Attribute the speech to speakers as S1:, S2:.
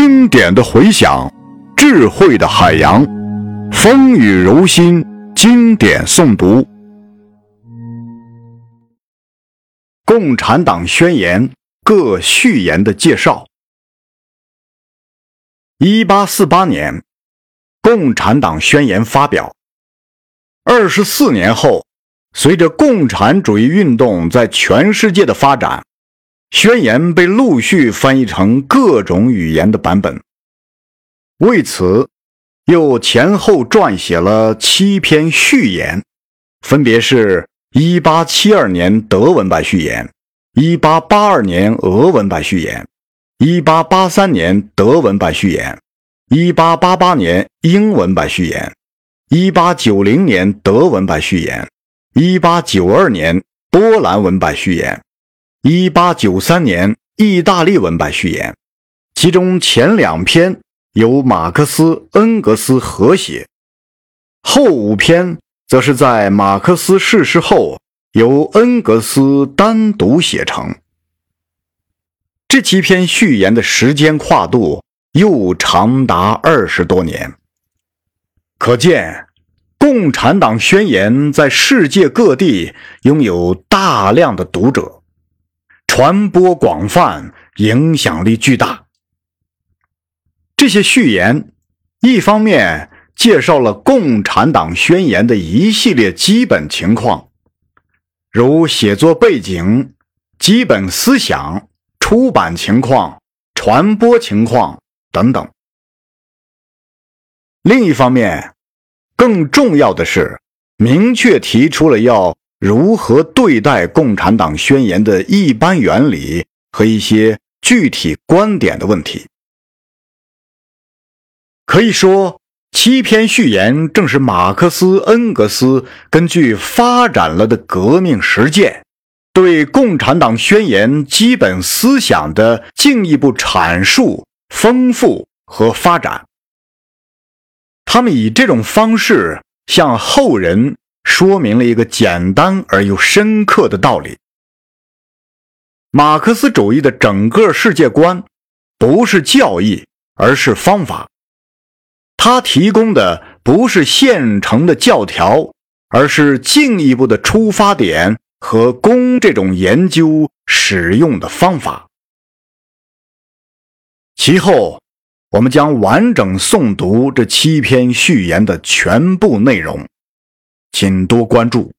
S1: 经典的回响，智慧的海洋，风雨柔心，经典诵读。《共产党宣言》各序言的介绍。一八四八年，《共产党宣言》发表。二十四年后，随着共产主义运动在全世界的发展。宣言被陆续翻译成各种语言的版本，为此又前后撰写了七篇序言，分别是1872年德文版序言、1882年俄文版序言、1883年德文版序言、1888年英文版序言、1890年德文版序言、1892年波兰文版序言。一八九三年，意大利文版序言，其中前两篇由马克思、恩格斯合写，后五篇则是在马克思逝世后由恩格斯单独写成。这七篇序言的时间跨度又长达二十多年，可见《共产党宣言》在世界各地拥有大量的读者。传播广泛，影响力巨大。这些序言，一方面介绍了《共产党宣言》的一系列基本情况，如写作背景、基本思想、出版情况、传播情况等等；另一方面，更重要的是，明确提出了要。如何对待《共产党宣言》的一般原理和一些具体观点的问题？可以说，七篇序言正是马克思、恩格斯根据发展了的革命实践，对《共产党宣言》基本思想的进一步阐述、丰富和发展。他们以这种方式向后人。说明了一个简单而又深刻的道理：马克思主义的整个世界观不是教义，而是方法。他提供的不是现成的教条，而是进一步的出发点和供这种研究使用的方法。其后，我们将完整诵读这七篇序言的全部内容。请多关注。